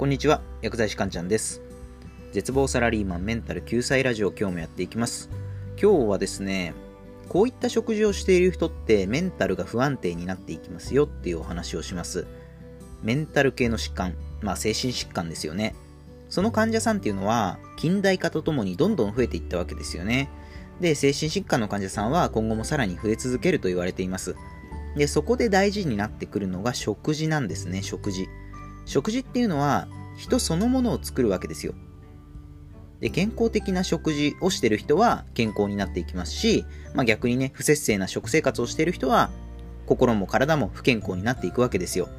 こんにちは、薬剤師かんちゃんです。絶望サラリーマンメンタル救済ラジオ今日もやっていきます。今日はですね、こういった食事をしている人ってメンタルが不安定になっていきますよっていうお話をします。メンタル系の疾患、まあ精神疾患ですよね。その患者さんっていうのは近代化とともにどんどん増えていったわけですよね。で、精神疾患の患者さんは今後もさらに増え続けると言われています。で、そこで大事になってくるのが食事なんですね、食事。食事っていうのは人そのものを作るわけですよ。で、健康的な食事をしてる人は健康になっていきますし、まあ、逆にね、不節制な食生活をしている人は心も体も不健康になっていくわけですよ。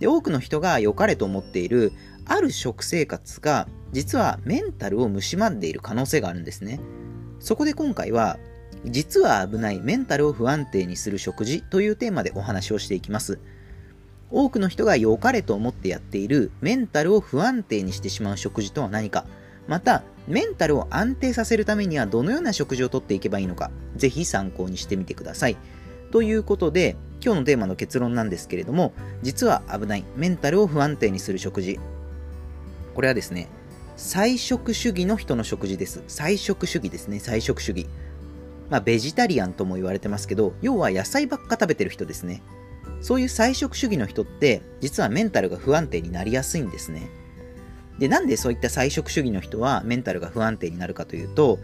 で、多くの人が良かれと思っているある食生活が実はメンタルを蝕んでいる可能性があるんですね。そこで今回は実は危ないメンタルを不安定にする食事というテーマでお話をしていきます。多くの人が良かれと思ってやっているメンタルを不安定にしてしまう食事とは何か、また、メンタルを安定させるためにはどのような食事をとっていけばいいのか、ぜひ参考にしてみてください。ということで、今日のテーマの結論なんですけれども、実は危ないメンタルを不安定にする食事。これはですね、菜食主義の人の食事です。菜食主義ですね、菜食主義。まあ、ベジタリアンとも言われてますけど、要は野菜ばっか食べてる人ですね。そういう菜食主義の人って実はメンタルが不安定になりやすいんですね。で、なんでそういった菜食主義の人はメンタルが不安定になるかというと、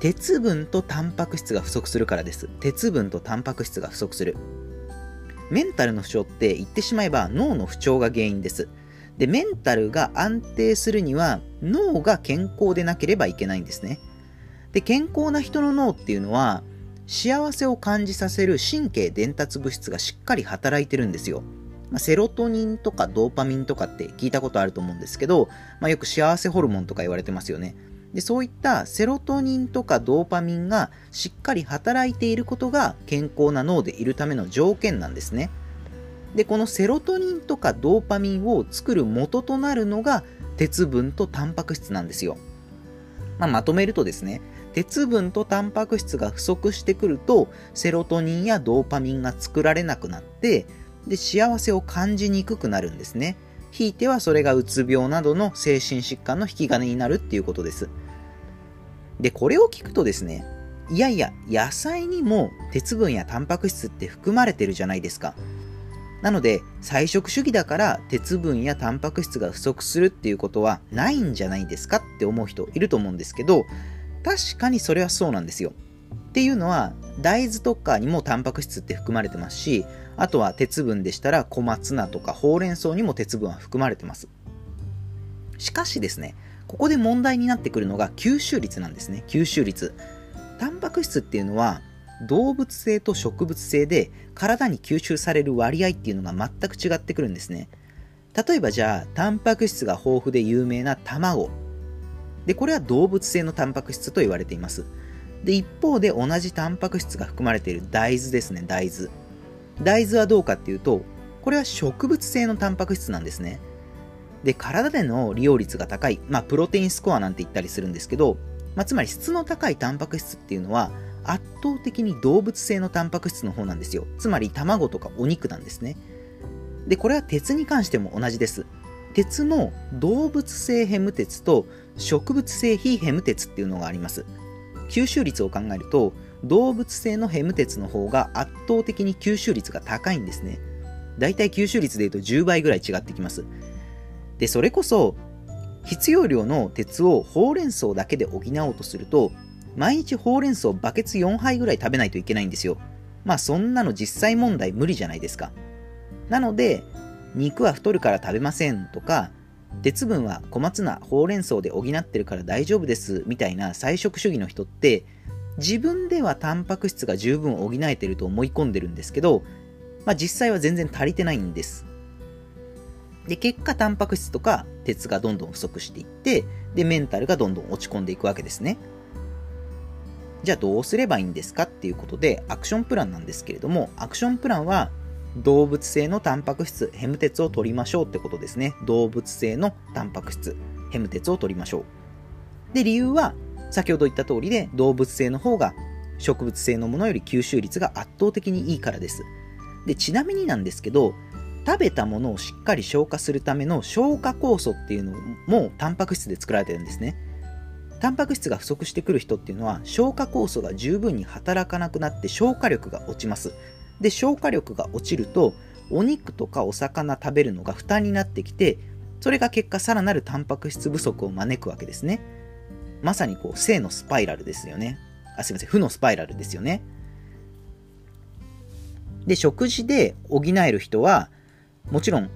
鉄分とタンパク質が不足するからです。鉄分とタンパク質が不足する。メンタルの不調って言ってしまえば脳の不調が原因です。で、メンタルが安定するには脳が健康でなければいけないんですね。で、健康な人の脳っていうのは幸せを感じさせる神経伝達物質がしっかり働いてるんですよ。まあ、セロトニンとかドーパミンとかって聞いたことあると思うんですけど、まあ、よく幸せホルモンとか言われてますよね。でそういったセロトニンとかドーパミンがしっかり働いていることが健康な脳でいるための条件なんですね。で、このセロトニンとかドーパミンを作る元となるのが鉄分とタンパク質なんですよ。まあ、まとめるとですね、鉄分とタンパク質が不足してくると、セロトニンやドーパミンが作られなくなって、で、幸せを感じにくくなるんですね。ひいてはそれがうつ病などの精神疾患の引き金になるっていうことです。で、これを聞くとですね、いやいや、野菜にも鉄分やタンパク質って含まれてるじゃないですか。なので、菜食主義だから鉄分やタンパク質が不足するっていうことはないんじゃないですかって思う人いると思うんですけど、確かにそれはそうなんですよ。っていうのは、大豆とかにもタンパク質って含まれてますし、あとは鉄分でしたら小松菜とかほうれん草にも鉄分は含まれてます。しかしですね、ここで問題になってくるのが吸収率なんですね。吸収率。タンパク質っていうのは動物性と植物性で体に吸収される割合っていうのが全く違ってくるんですね。例えばじゃあ、タンパク質が豊富で有名な卵で、これは動物性のタンパク質と言われています。で、一方で同じタンパク質が含まれている大豆ですね、大豆。大豆はどうかっていうと、これは植物性のタンパク質なんですね。で、体での利用率が高い、まあ、プロテインスコアなんて言ったりするんですけど、まあ、つまり質の高いタンパク質っていうのは、圧倒的に動物性のタンパク質の方なんですよ。つまり卵とかお肉なんですね。で、これは鉄に関しても同じです。鉄も動物性ヘム鉄と植物性非ヘム鉄っていうのがあります。吸収率を考えると、動物性のヘム鉄の方が圧倒的に吸収率が高いんですね。だいたい吸収率で言うと10倍ぐらい違ってきます。で、それこそ、必要量の鉄をほうれん草だけで補おうとすると、毎日ほうれん草バケツ4杯ぐらい食べないといけないんですよ。まあそんなの実際問題無理じゃないですか。なので、肉は太るから食べませんとか、鉄分は小松菜、ほうれん草で補ってるから大丈夫ですみたいな菜食主義の人って自分ではタンパク質が十分補えてると思い込んでるんですけど、まあ、実際は全然足りてないんです。で、結果タンパク質とか鉄がどんどん不足していって、で、メンタルがどんどん落ち込んでいくわけですね。じゃあどうすればいいんですかっていうことで、アクションプランなんですけれども、アクションプランは動物性のタンパク質、ヘム鉄を取りましょうってことですね。動物性のタンパク質、ヘム鉄を取りましょう。で、理由は、先ほど言った通りで、動物性の方が植物性のものより吸収率が圧倒的にいいからです。で、ちなみになんですけど、食べたものをしっかり消化するための消化酵素っていうのもタンパク質で作られてるんですねタンパク質が不足してくる人っていうのは消化酵素が十分に働かなくなって消化力が落ちますで消化力が落ちるとお肉とかお魚食べるのが負担になってきてそれが結果さらなるタンパク質不足を招くわけですね。まさにこう正のスパイラルですよね。あすいません。負のスパイラルですよね。で食事で補える人はもちろん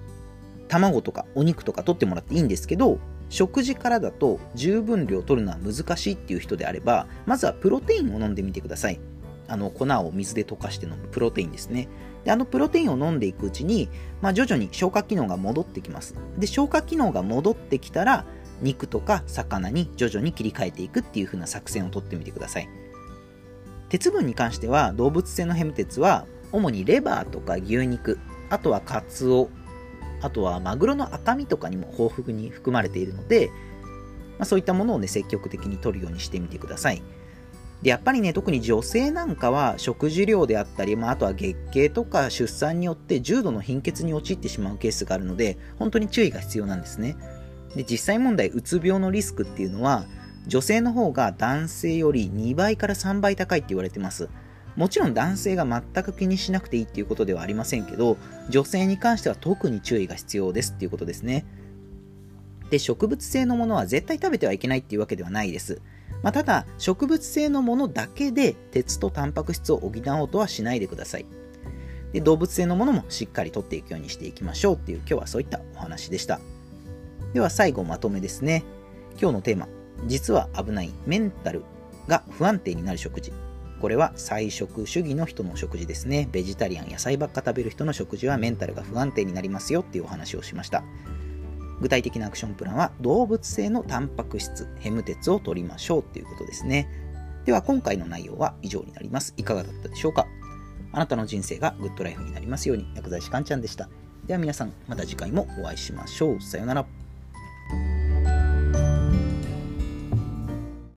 卵とかお肉とか取ってもらっていいんですけど食事からだと十分量取るのは難しいっていう人であればまずはプロテインを飲んでみてください。あの粉を水で溶かして飲むプロテインですね。であのプロテインを飲んでいくうちに、まあ、徐々に消化機能が戻ってきます。で消化機能が戻ってきたら肉とか魚に徐々に切り替えていくっていう風な作戦をとってみてください。鉄分に関しては動物性のヘム鉄は主にレバーとか牛肉あとはカツオあとはマグロの赤身とかにも豊富に含まれているので、まあ、そういったものをね積極的に摂るようにしてみてください。でやっぱりね特に女性なんかは食事量であったり、まあ、あとは月経とか出産によって重度の貧血に陥ってしまうケースがあるので本当に注意が必要なんですねで実際問題うつ病のリスクっていうのは女性の方が男性より2倍から3倍高いって言われてますもちろん男性が全く気にしなくていいっていうことではありませんけど、女性に関しては特に注意が必要ですっていうことですね。で、植物性のものは絶対食べてはいけないっていうわけではないです。まあ、ただ、植物性のものだけで鉄とタンパク質を補おうとはしないでください。で動物性のものもしっかりとっていくようにしていきましょうっていう今日はそういったお話でした。では最後まとめですね。今日のテーマ、実は危ないメンタルが不安定になる食事これは菜食主義の人の食事ですね。ベジタリアン、野菜ばっか食べる人の食事はメンタルが不安定になりますよっていうお話をしました。具体的なアクションプランは動物性のタンパク質、ヘム鉄を取りましょうということですね。では今回の内容は以上になります。いかがだったでしょうか？あなたの人生がグッドライフになりますように、薬剤師かんちゃんでした。では皆さん、また次回もお会いしましょう。さようなら。